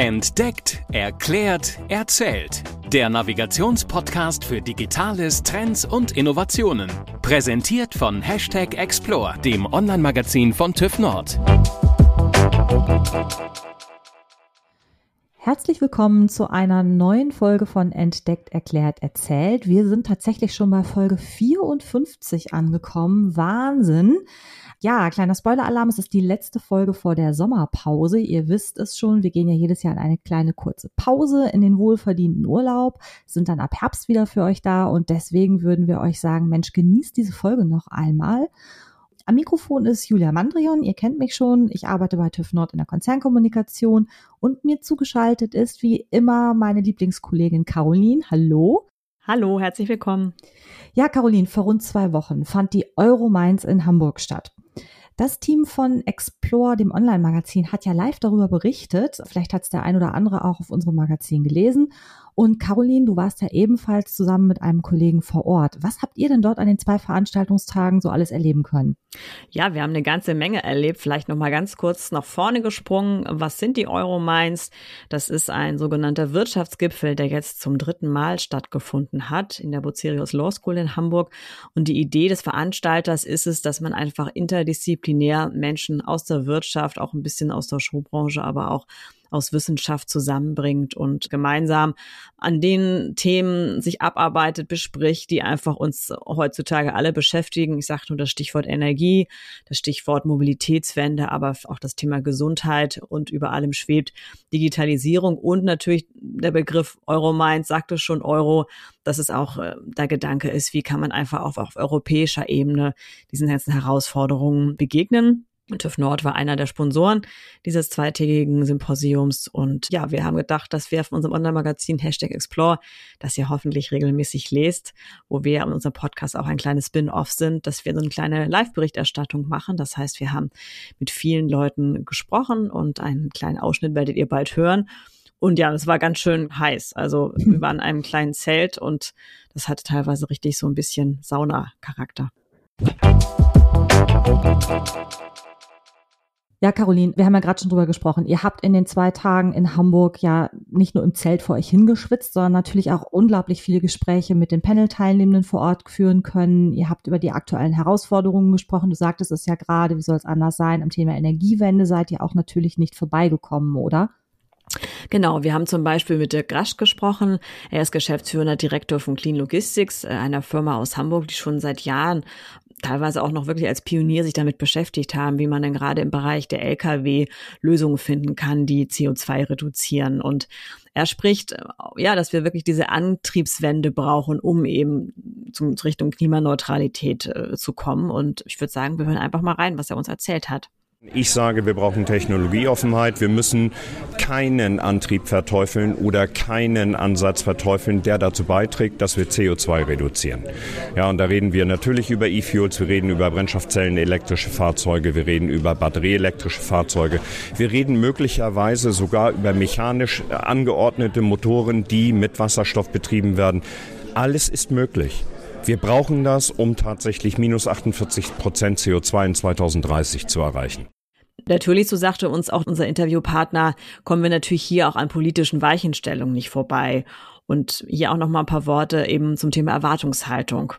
Entdeckt, erklärt, erzählt. Der Navigationspodcast für Digitales, Trends und Innovationen. Präsentiert von Hashtag Explore, dem Online-Magazin von TÜV Nord. Herzlich willkommen zu einer neuen Folge von Entdeckt, Erklärt, Erzählt. Wir sind tatsächlich schon bei Folge 54 angekommen. Wahnsinn. Ja, kleiner Spoiler-Alarm, es ist die letzte Folge vor der Sommerpause. Ihr wisst es schon, wir gehen ja jedes Jahr in eine kleine kurze Pause in den wohlverdienten Urlaub, sind dann ab Herbst wieder für euch da und deswegen würden wir euch sagen, Mensch, genießt diese Folge noch einmal. Am Mikrofon ist Julia Mandrion, ihr kennt mich schon, ich arbeite bei TÜV Nord in der Konzernkommunikation und mir zugeschaltet ist wie immer meine Lieblingskollegin Caroline. Hallo. Hallo, herzlich willkommen. Ja, Caroline, vor rund zwei Wochen fand die Euro Mainz in Hamburg statt. Das Team von Explore, dem Online-Magazin, hat ja live darüber berichtet. Vielleicht hat es der ein oder andere auch auf unserem Magazin gelesen. Und Caroline, du warst ja ebenfalls zusammen mit einem Kollegen vor Ort. Was habt ihr denn dort an den zwei Veranstaltungstagen so alles erleben können? Ja, wir haben eine ganze Menge erlebt. Vielleicht noch mal ganz kurz nach vorne gesprungen. Was sind die Euromines? Das ist ein sogenannter Wirtschaftsgipfel, der jetzt zum dritten Mal stattgefunden hat in der Bucerius Law School in Hamburg. Und die Idee des Veranstalters ist es, dass man einfach interdisziplinär Menschen aus der Wirtschaft, auch ein bisschen aus der Showbranche, aber auch aus Wissenschaft zusammenbringt und gemeinsam an den Themen sich abarbeitet, bespricht, die einfach uns heutzutage alle beschäftigen. Ich sage nur das Stichwort Energie, das Stichwort Mobilitätswende, aber auch das Thema Gesundheit und über allem schwebt Digitalisierung und natürlich der Begriff Euromines sagte schon Euro, dass es auch äh, der Gedanke ist, wie kann man einfach auch auf europäischer Ebene diesen ganzen Herausforderungen begegnen. TÜV Nord war einer der Sponsoren dieses zweitägigen Symposiums. Und ja, wir haben gedacht, dass wir auf unserem Online-Magazin Hashtag Explore, das ihr hoffentlich regelmäßig lest, wo wir in unserem Podcast auch ein kleines Spin-off sind, dass wir so eine kleine Live-Berichterstattung machen. Das heißt, wir haben mit vielen Leuten gesprochen und einen kleinen Ausschnitt werdet ihr bald hören. Und ja, es war ganz schön heiß. Also wir waren in einem kleinen Zelt und das hatte teilweise richtig so ein bisschen Sauna-Charakter. Ja, Caroline, wir haben ja gerade schon drüber gesprochen. Ihr habt in den zwei Tagen in Hamburg ja nicht nur im Zelt vor euch hingeschwitzt, sondern natürlich auch unglaublich viele Gespräche mit den Panel-Teilnehmenden vor Ort führen können. Ihr habt über die aktuellen Herausforderungen gesprochen. Du sagtest es ja gerade, wie soll es anders sein? Am Thema Energiewende seid ihr auch natürlich nicht vorbeigekommen, oder? Genau, wir haben zum Beispiel mit Dirk Rasch gesprochen. Er ist geschäftsführender Direktor von Clean Logistics, äh, einer Firma aus Hamburg, die schon seit Jahren teilweise auch noch wirklich als Pionier sich damit beschäftigt haben, wie man denn gerade im Bereich der Lkw Lösungen finden kann, die CO2 reduzieren. Und er spricht, äh, ja, dass wir wirklich diese Antriebswende brauchen, um eben zum, Richtung Klimaneutralität äh, zu kommen. Und ich würde sagen, wir hören einfach mal rein, was er uns erzählt hat. Ich sage, wir brauchen Technologieoffenheit. Wir müssen keinen Antrieb verteufeln oder keinen Ansatz verteufeln, der dazu beiträgt, dass wir CO2 reduzieren. Ja, und da reden wir natürlich über E-Fuels, wir reden über Brennstoffzellen, elektrische Fahrzeuge, wir reden über batterieelektrische Fahrzeuge. Wir reden möglicherweise sogar über mechanisch angeordnete Motoren, die mit Wasserstoff betrieben werden. Alles ist möglich. Wir brauchen das, um tatsächlich minus 48 Prozent CO2 in 2030 zu erreichen. Natürlich, so sagte uns auch unser Interviewpartner, kommen wir natürlich hier auch an politischen Weichenstellungen nicht vorbei. Und hier auch noch mal ein paar Worte eben zum Thema Erwartungshaltung.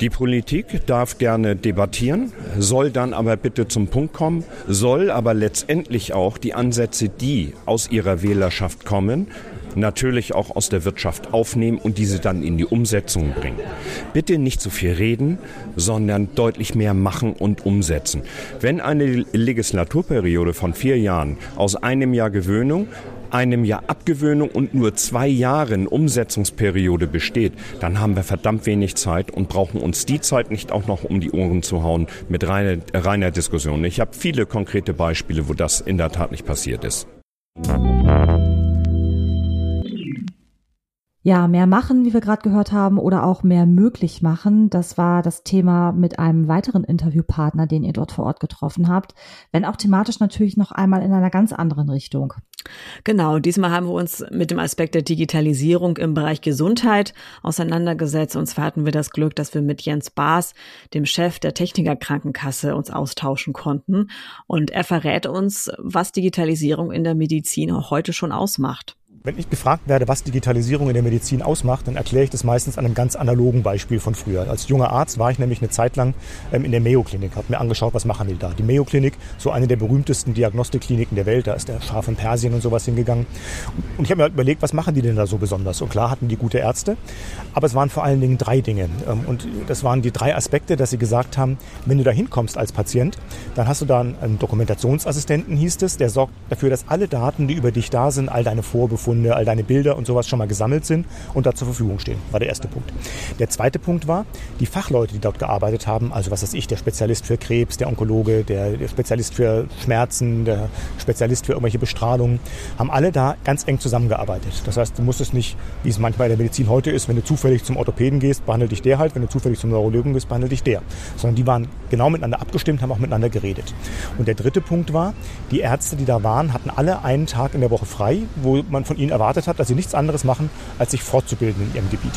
Die Politik darf gerne debattieren, soll dann aber bitte zum Punkt kommen, soll aber letztendlich auch die Ansätze, die aus ihrer Wählerschaft kommen, natürlich auch aus der Wirtschaft aufnehmen und diese dann in die Umsetzung bringen. Bitte nicht zu viel reden, sondern deutlich mehr machen und umsetzen. Wenn eine Legislaturperiode von vier Jahren aus einem Jahr Gewöhnung einem Jahr Abgewöhnung und nur zwei Jahren Umsetzungsperiode besteht, dann haben wir verdammt wenig Zeit und brauchen uns die Zeit nicht auch noch um die Ohren zu hauen mit reiner, reiner Diskussion. Ich habe viele konkrete Beispiele, wo das in der Tat nicht passiert ist. Ja, mehr machen, wie wir gerade gehört haben, oder auch mehr möglich machen. Das war das Thema mit einem weiteren Interviewpartner, den ihr dort vor Ort getroffen habt. Wenn auch thematisch natürlich noch einmal in einer ganz anderen Richtung. Genau, diesmal haben wir uns mit dem Aspekt der Digitalisierung im Bereich Gesundheit auseinandergesetzt. Und zwar hatten wir das Glück, dass wir mit Jens Baas, dem Chef der Techniker Krankenkasse, uns austauschen konnten. Und er verrät uns, was Digitalisierung in der Medizin heute schon ausmacht. Wenn ich gefragt werde, was Digitalisierung in der Medizin ausmacht, dann erkläre ich das meistens an einem ganz analogen Beispiel von früher. Als junger Arzt war ich nämlich eine Zeit lang ähm, in der Mayo-Klinik, habe mir angeschaut, was machen die da. Die Mayo-Klinik, so eine der berühmtesten Diagnostikkliniken der Welt, da ist der Schar von Persien und sowas hingegangen. Und ich habe mir halt überlegt, was machen die denn da so besonders? Und klar hatten die gute Ärzte, aber es waren vor allen Dingen drei Dinge. Ähm, und das waren die drei Aspekte, dass sie gesagt haben, wenn du da hinkommst als Patient, dann hast du da einen Dokumentationsassistenten, hieß es, der sorgt dafür, dass alle Daten, die über dich da sind, all deine Vorbefunde, Hintergründe, all deine Bilder und sowas schon mal gesammelt sind und da zur Verfügung stehen. War der erste Punkt. Der zweite Punkt war, die Fachleute, die dort gearbeitet haben, also was weiß ich, der Spezialist für Krebs, der Onkologe, der, der Spezialist für Schmerzen, der Spezialist für irgendwelche Bestrahlungen, haben alle da ganz eng zusammengearbeitet. Das heißt, du musstest nicht, wie es manchmal in der Medizin heute ist, wenn du zufällig zum Orthopäden gehst, behandelt dich der halt, wenn du zufällig zum Neurologen gehst, behandelt dich der. Sondern die waren genau miteinander abgestimmt, haben auch miteinander geredet. Und der dritte Punkt war, die Ärzte, die da waren, hatten alle einen Tag in der Woche frei, wo man von ihnen erwartet hat, dass sie nichts anderes machen, als sich fortzubilden in ihrem Gebiet.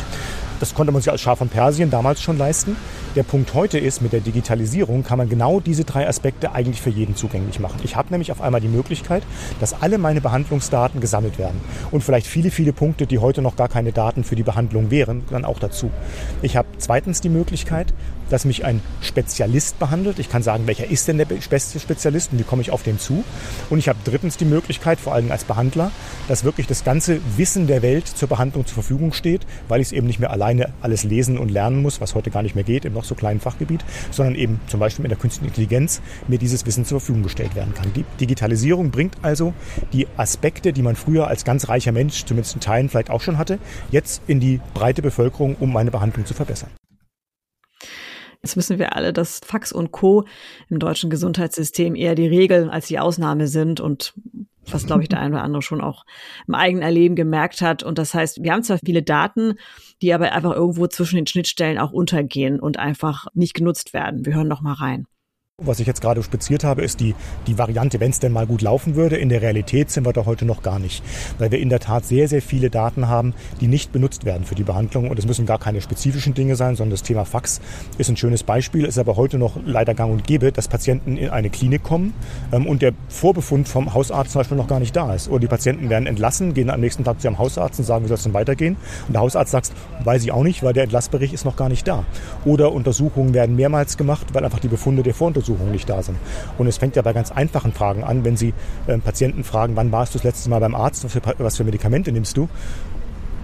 Das konnte man sich als Schar von Persien damals schon leisten. Der Punkt heute ist, mit der Digitalisierung kann man genau diese drei Aspekte eigentlich für jeden zugänglich machen. Ich habe nämlich auf einmal die Möglichkeit, dass alle meine Behandlungsdaten gesammelt werden. Und vielleicht viele, viele Punkte, die heute noch gar keine Daten für die Behandlung wären, dann auch dazu. Ich habe zweitens die Möglichkeit, dass mich ein Spezialist behandelt. Ich kann sagen, welcher ist denn der beste Spezialist und wie komme ich auf den zu. Und ich habe drittens die Möglichkeit, vor allem als Behandler, dass wirklich das ganze Wissen der Welt zur Behandlung zur Verfügung steht, weil ich es eben nicht mehr alleine alles lesen und lernen muss, was heute gar nicht mehr geht im noch so kleinen Fachgebiet, sondern eben zum Beispiel mit der künstlichen Intelligenz mir dieses Wissen zur Verfügung gestellt werden kann. Die Digitalisierung bringt also die Aspekte, die man früher als ganz reicher Mensch, zumindest in Teilen vielleicht auch schon hatte, jetzt in die breite Bevölkerung, um meine Behandlung zu verbessern. Jetzt wissen wir alle, dass Fax und Co. im deutschen Gesundheitssystem eher die Regel als die Ausnahme sind und was, glaube ich, der eine oder andere schon auch im eigenen Erleben gemerkt hat. Und das heißt, wir haben zwar viele Daten, die aber einfach irgendwo zwischen den Schnittstellen auch untergehen und einfach nicht genutzt werden. Wir hören noch mal rein. Was ich jetzt gerade speziert habe, ist die, die Variante, wenn es denn mal gut laufen würde. In der Realität sind wir da heute noch gar nicht, weil wir in der Tat sehr, sehr viele Daten haben, die nicht benutzt werden für die Behandlung. Und es müssen gar keine spezifischen Dinge sein, sondern das Thema Fax ist ein schönes Beispiel, ist aber heute noch leider gang und gäbe, dass Patienten in eine Klinik kommen ähm, und der Vorbefund vom Hausarzt zum Beispiel noch gar nicht da ist. Oder die Patienten werden entlassen, gehen am nächsten Tag zu ihrem Hausarzt und sagen, wie soll es denn weitergehen? Und der Hausarzt sagt, weiß ich auch nicht, weil der Entlassbericht ist noch gar nicht da. Oder Untersuchungen werden mehrmals gemacht, weil einfach die Befunde der Voruntersuchung Untersuchungen nicht da sind. Und es fängt ja bei ganz einfachen Fragen an, wenn Sie äh, Patienten fragen, wann warst du das letzte Mal beim Arzt, was für, was für Medikamente nimmst du?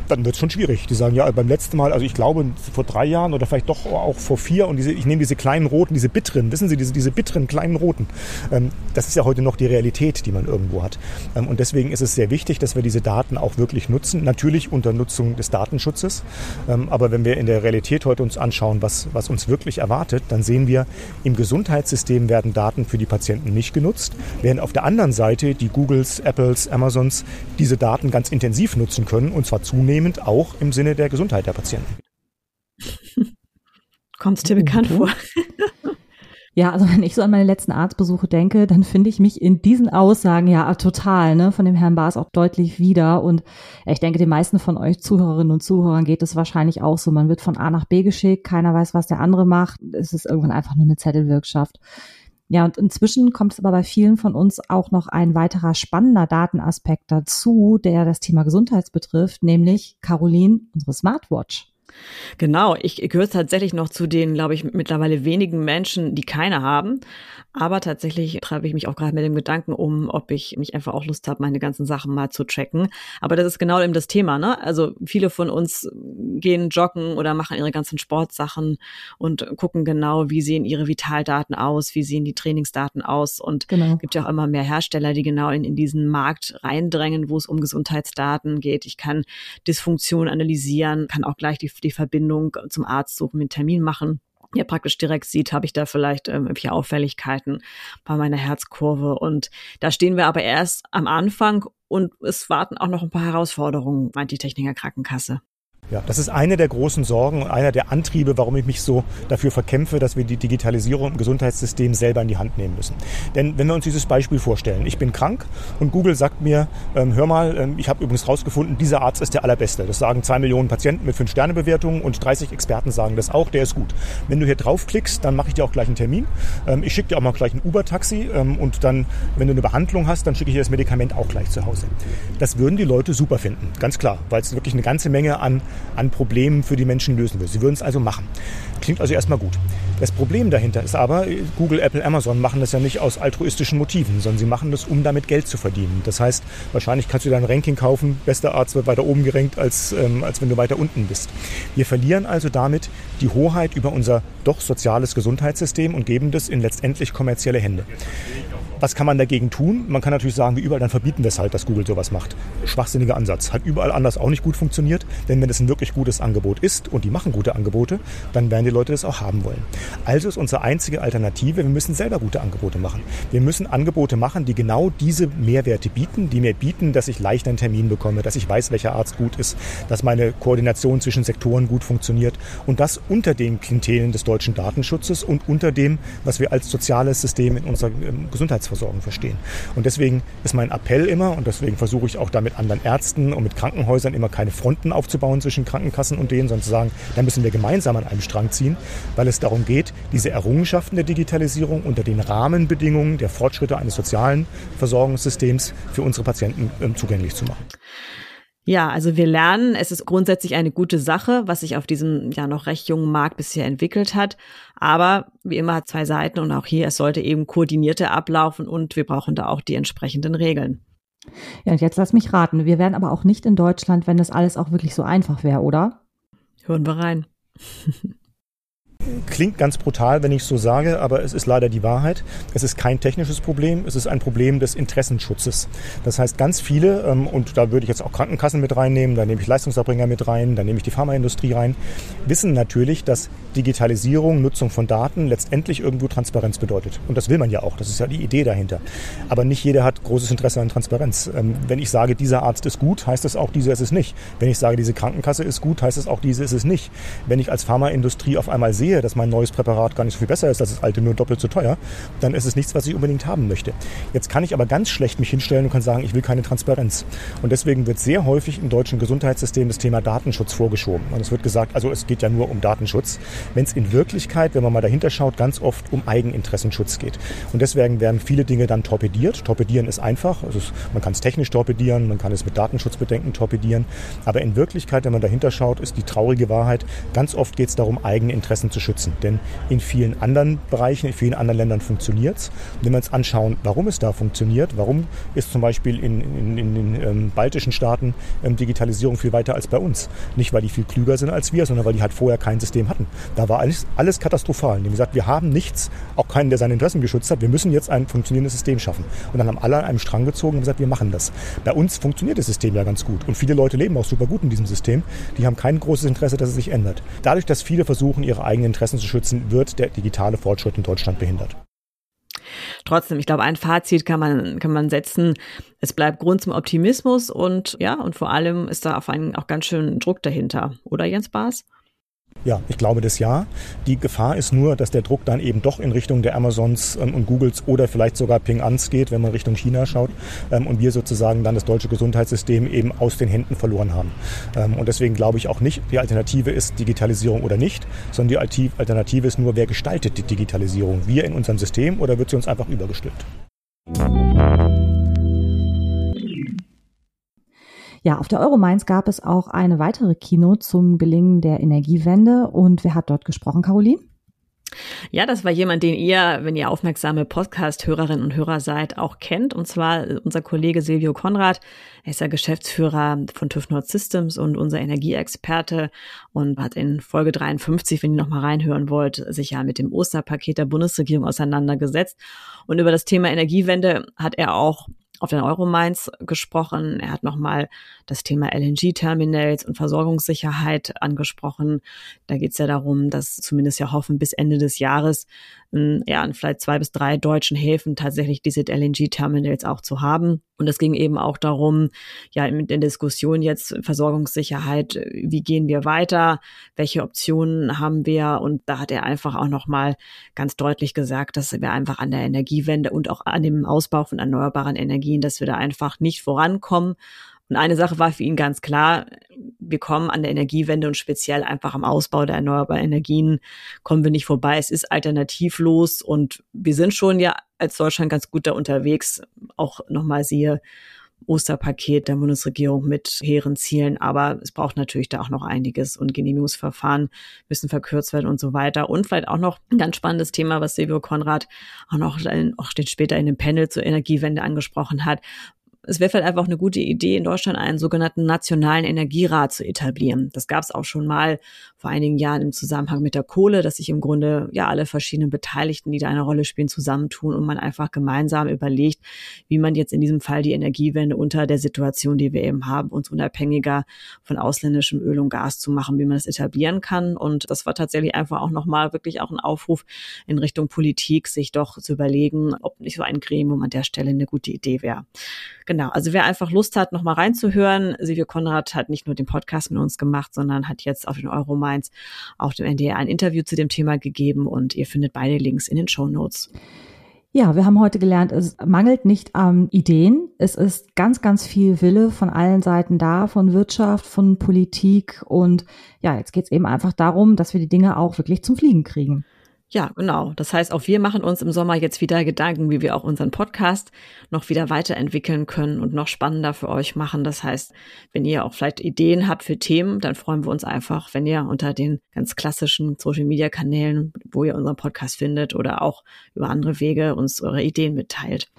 Dann wird es schon schwierig. Die sagen, ja, beim letzten Mal, also ich glaube vor drei Jahren oder vielleicht doch auch vor vier und diese, ich nehme diese kleinen roten, diese bitteren, wissen Sie, diese, diese bitteren kleinen roten. Ähm, das ist ja heute noch die Realität, die man irgendwo hat. Ähm, und deswegen ist es sehr wichtig, dass wir diese Daten auch wirklich nutzen. Natürlich unter Nutzung des Datenschutzes. Ähm, aber wenn wir in der Realität heute uns anschauen, was, was uns wirklich erwartet, dann sehen wir, im Gesundheitssystem werden Daten für die Patienten nicht genutzt, während auf der anderen Seite die Googles, Apples, Amazons diese Daten ganz intensiv nutzen können und zwar zunehmend zunehmend auch im Sinne der Gesundheit der Patienten. Kommt es dir bekannt vor? Ja, also wenn ich so an meine letzten Arztbesuche denke, dann finde ich mich in diesen Aussagen ja total, ne, von dem Herrn Baas auch deutlich wieder. Und ich denke, den meisten von euch Zuhörerinnen und Zuhörern geht es wahrscheinlich auch so. Man wird von A nach B geschickt, keiner weiß, was der andere macht. Es ist irgendwann einfach nur eine Zettelwirkschaft. Ja, und inzwischen kommt es aber bei vielen von uns auch noch ein weiterer spannender Datenaspekt dazu, der das Thema Gesundheit betrifft, nämlich Caroline, unsere Smartwatch. Genau, ich, gehöre tatsächlich noch zu den, glaube ich, mittlerweile wenigen Menschen, die keine haben. Aber tatsächlich treibe ich mich auch gerade mit dem Gedanken um, ob ich mich einfach auch Lust habe, meine ganzen Sachen mal zu checken. Aber das ist genau eben das Thema, ne? Also viele von uns gehen joggen oder machen ihre ganzen Sportsachen und gucken genau, wie sehen ihre Vitaldaten aus, wie sehen die Trainingsdaten aus. Und genau. gibt ja auch immer mehr Hersteller, die genau in, in diesen Markt reindrängen, wo es um Gesundheitsdaten geht. Ich kann Dysfunktion analysieren, kann auch gleich die, die Verbindung zum Arzt suchen, mit Termin machen ja praktisch direkt sieht, habe ich da vielleicht ähm, irgendwelche Auffälligkeiten bei meiner Herzkurve. Und da stehen wir aber erst am Anfang und es warten auch noch ein paar Herausforderungen, meint die Techniker Krankenkasse. Ja, das ist eine der großen Sorgen und einer der Antriebe, warum ich mich so dafür verkämpfe, dass wir die Digitalisierung im Gesundheitssystem selber in die Hand nehmen müssen. Denn wenn wir uns dieses Beispiel vorstellen, ich bin krank und Google sagt mir, ähm, hör mal, ähm, ich habe übrigens rausgefunden, dieser Arzt ist der allerbeste. Das sagen zwei Millionen Patienten mit fünf Sterne Bewertungen und 30 Experten sagen das auch, der ist gut. Wenn du hier draufklickst, dann mache ich dir auch gleich einen Termin. Ähm, ich schicke dir auch mal gleich ein Uber-Taxi ähm, und dann, wenn du eine Behandlung hast, dann schicke ich dir das Medikament auch gleich zu Hause. Das würden die Leute super finden, ganz klar, weil es wirklich eine ganze Menge an an Problemen für die Menschen lösen will. Sie würden es also machen. Klingt also erstmal gut. Das Problem dahinter ist aber, Google, Apple, Amazon machen das ja nicht aus altruistischen Motiven, sondern sie machen das, um damit Geld zu verdienen. Das heißt, wahrscheinlich kannst du dein Ranking kaufen, bester Arzt wird weiter oben gerankt, als, ähm, als wenn du weiter unten bist. Wir verlieren also damit die Hoheit über unser doch soziales Gesundheitssystem und geben das in letztendlich kommerzielle Hände. Was kann man dagegen tun? Man kann natürlich sagen, wie überall, dann verbieten wir es halt, dass Google sowas macht. Schwachsinniger Ansatz. Hat überall anders auch nicht gut funktioniert. Denn wenn es ein wirklich gutes Angebot ist und die machen gute Angebote, dann werden die Leute das auch haben wollen. Also ist unsere einzige Alternative, wir müssen selber gute Angebote machen. Wir müssen Angebote machen, die genau diese Mehrwerte bieten, die mir bieten, dass ich leicht einen Termin bekomme, dass ich weiß, welcher Arzt gut ist, dass meine Koordination zwischen Sektoren gut funktioniert und das unter den Klientelen des deutschen Datenschutzes und unter dem, was wir als soziales System in unserer ähm, Gesundheits Gesundheitsversorgung verstehen. Und deswegen ist mein Appell immer, und deswegen versuche ich auch da mit anderen Ärzten und mit Krankenhäusern immer keine Fronten aufzubauen zwischen Krankenkassen und denen, sondern zu sagen, da müssen wir gemeinsam an einem Strang ziehen, weil es darum geht, diese Errungenschaften der Digitalisierung unter den Rahmenbedingungen der Fortschritte eines sozialen Versorgungssystems für unsere Patienten ähm, zugänglich zu machen. Ja, also wir lernen, es ist grundsätzlich eine gute Sache, was sich auf diesem ja noch recht jungen Markt bisher entwickelt hat. Aber wie immer hat zwei Seiten und auch hier, es sollte eben koordinierter ablaufen und wir brauchen da auch die entsprechenden Regeln. Ja, und jetzt lass mich raten. Wir wären aber auch nicht in Deutschland, wenn das alles auch wirklich so einfach wäre, oder? Hören wir rein. Klingt ganz brutal, wenn ich so sage, aber es ist leider die Wahrheit. Es ist kein technisches Problem, es ist ein Problem des Interessenschutzes. Das heißt, ganz viele, ähm, und da würde ich jetzt auch Krankenkassen mit reinnehmen, da nehme ich Leistungserbringer mit rein, da nehme ich die Pharmaindustrie rein, wissen natürlich, dass Digitalisierung, Nutzung von Daten letztendlich irgendwo Transparenz bedeutet. Und das will man ja auch, das ist ja die Idee dahinter. Aber nicht jeder hat großes Interesse an Transparenz. Ähm, wenn ich sage, dieser Arzt ist gut, heißt das auch, dieser ist es nicht. Wenn ich sage, diese Krankenkasse ist gut, heißt das auch, diese ist es nicht. Wenn ich als Pharmaindustrie auf einmal sehe, sehe, dass mein neues Präparat gar nicht so viel besser ist als das alte, nur doppelt so teuer, dann ist es nichts, was ich unbedingt haben möchte. Jetzt kann ich aber ganz schlecht mich hinstellen und kann sagen, ich will keine Transparenz. Und deswegen wird sehr häufig im deutschen Gesundheitssystem das Thema Datenschutz vorgeschoben. Und es wird gesagt, also es geht ja nur um Datenschutz, wenn es in Wirklichkeit, wenn man mal dahinter schaut, ganz oft um Eigeninteressenschutz geht. Und deswegen werden viele Dinge dann torpediert. Torpedieren ist einfach. Also man kann es technisch torpedieren, man kann es mit Datenschutzbedenken torpedieren. Aber in Wirklichkeit, wenn man dahinter schaut, ist die traurige Wahrheit, ganz oft geht es darum, eigene Interessen zu schützen. Denn in vielen anderen Bereichen, in vielen anderen Ländern funktioniert es. Wenn wir uns anschauen, warum es da funktioniert, warum ist zum Beispiel in, in, in den ähm, baltischen Staaten ähm, Digitalisierung viel weiter als bei uns. Nicht, weil die viel klüger sind als wir, sondern weil die halt vorher kein System hatten. Da war alles, alles katastrophal. Die haben gesagt, wir haben nichts, auch keinen, der seine Interessen geschützt hat. Wir müssen jetzt ein funktionierendes System schaffen. Und dann haben alle an einem Strang gezogen und gesagt, wir machen das. Bei uns funktioniert das System ja ganz gut. Und viele Leute leben auch super gut in diesem System. Die haben kein großes Interesse, dass es sich ändert. Dadurch, dass viele versuchen, ihre eigenen Interessen zu schützen, wird der digitale Fortschritt in Deutschland behindert. Trotzdem, ich glaube, ein Fazit kann man, kann man setzen. Es bleibt Grund zum Optimismus und ja, und vor allem ist da auf einen auch ganz schön Druck dahinter. Oder Jens Baas? Ja, ich glaube das ja. Die Gefahr ist nur, dass der Druck dann eben doch in Richtung der Amazons ähm, und Googles oder vielleicht sogar Ping-Ans geht, wenn man Richtung China schaut ähm, und wir sozusagen dann das deutsche Gesundheitssystem eben aus den Händen verloren haben. Ähm, und deswegen glaube ich auch nicht, die Alternative ist Digitalisierung oder nicht, sondern die Alternative ist nur, wer gestaltet die Digitalisierung? Wir in unserem System oder wird sie uns einfach übergestülpt? Ja, auf der Euromainz gab es auch eine weitere Kino zum Gelingen der Energiewende. Und wer hat dort gesprochen, Caroline? Ja, das war jemand, den ihr, wenn ihr aufmerksame Podcast-Hörerinnen und Hörer seid, auch kennt. Und zwar unser Kollege Silvio Konrad. Er ist ja Geschäftsführer von TÜV Nord Systems und unser Energieexperte und hat in Folge 53, wenn ihr nochmal reinhören wollt, sich ja mit dem Osterpaket der Bundesregierung auseinandergesetzt. Und über das Thema Energiewende hat er auch auf den Euromines gesprochen. Er hat nochmal das Thema LNG-Terminals und Versorgungssicherheit angesprochen. Da geht es ja darum, dass zumindest ja hoffen, bis Ende des Jahres ja, in vielleicht zwei bis drei deutschen Häfen tatsächlich diese LNG-Terminals auch zu haben. Und es ging eben auch darum, ja, mit der Diskussion jetzt Versorgungssicherheit, wie gehen wir weiter, welche Optionen haben wir? Und da hat er einfach auch nochmal ganz deutlich gesagt, dass wir einfach an der Energiewende und auch an dem Ausbau von erneuerbaren Energien, dass wir da einfach nicht vorankommen. Und eine Sache war für ihn ganz klar, wir kommen an der Energiewende und speziell einfach am Ausbau der erneuerbaren Energien kommen wir nicht vorbei. Es ist alternativlos und wir sind schon ja als Deutschland ganz gut da unterwegs. Auch nochmal siehe Osterpaket der Bundesregierung mit hehren Zielen. Aber es braucht natürlich da auch noch einiges und Genehmigungsverfahren müssen verkürzt werden und so weiter. Und vielleicht auch noch ein ganz spannendes Thema, was Silvio Konrad auch noch auch später in dem Panel zur Energiewende angesprochen hat, es wäre vielleicht einfach eine gute Idee, in Deutschland einen sogenannten nationalen Energierat zu etablieren. Das gab es auch schon mal vor einigen Jahren im Zusammenhang mit der Kohle, dass sich im Grunde ja alle verschiedenen Beteiligten, die da eine Rolle spielen, zusammentun und man einfach gemeinsam überlegt, wie man jetzt in diesem Fall die Energiewende unter der Situation, die wir eben haben, uns unabhängiger von ausländischem Öl und Gas zu machen, wie man das etablieren kann. Und das war tatsächlich einfach auch nochmal wirklich auch ein Aufruf in Richtung Politik, sich doch zu überlegen, ob nicht so ein Gremium an der Stelle eine gute Idee wäre. Genau, also wer einfach Lust hat, nochmal reinzuhören, Silvio Konrad hat nicht nur den Podcast mit uns gemacht, sondern hat jetzt auf den Eurominds auch dem NDR ein Interview zu dem Thema gegeben und ihr findet beide Links in den Show Notes. Ja, wir haben heute gelernt, es mangelt nicht an Ideen. Es ist ganz, ganz viel Wille von allen Seiten da, von Wirtschaft, von Politik. Und ja, jetzt geht es eben einfach darum, dass wir die Dinge auch wirklich zum Fliegen kriegen. Ja, genau. Das heißt, auch wir machen uns im Sommer jetzt wieder Gedanken, wie wir auch unseren Podcast noch wieder weiterentwickeln können und noch spannender für euch machen. Das heißt, wenn ihr auch vielleicht Ideen habt für Themen, dann freuen wir uns einfach, wenn ihr unter den ganz klassischen Social Media Kanälen, wo ihr unseren Podcast findet oder auch über andere Wege uns eure Ideen mitteilt.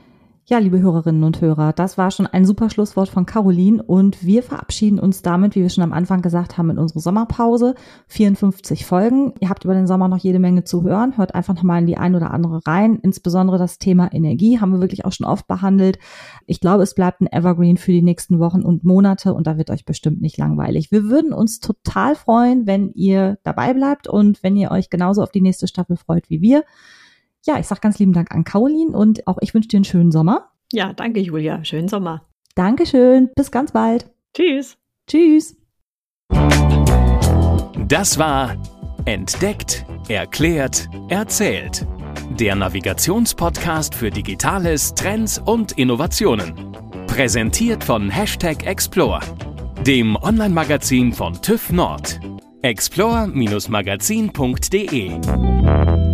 Ja, liebe Hörerinnen und Hörer, das war schon ein super Schlusswort von Caroline und wir verabschieden uns damit, wie wir schon am Anfang gesagt haben, in unsere Sommerpause. 54 Folgen. Ihr habt über den Sommer noch jede Menge zu hören. Hört einfach nochmal in die ein oder andere rein. Insbesondere das Thema Energie haben wir wirklich auch schon oft behandelt. Ich glaube, es bleibt ein Evergreen für die nächsten Wochen und Monate und da wird euch bestimmt nicht langweilig. Wir würden uns total freuen, wenn ihr dabei bleibt und wenn ihr euch genauso auf die nächste Staffel freut wie wir. Ja, ich sage ganz lieben Dank an Caroline und auch ich wünsche dir einen schönen Sommer. Ja, danke Julia. Schönen Sommer. Dankeschön. Bis ganz bald. Tschüss. Tschüss. Das war Entdeckt, Erklärt, Erzählt. Der Navigationspodcast für Digitales, Trends und Innovationen. Präsentiert von Hashtag Explore, dem Online-Magazin von TÜV Nord. explore-magazin.de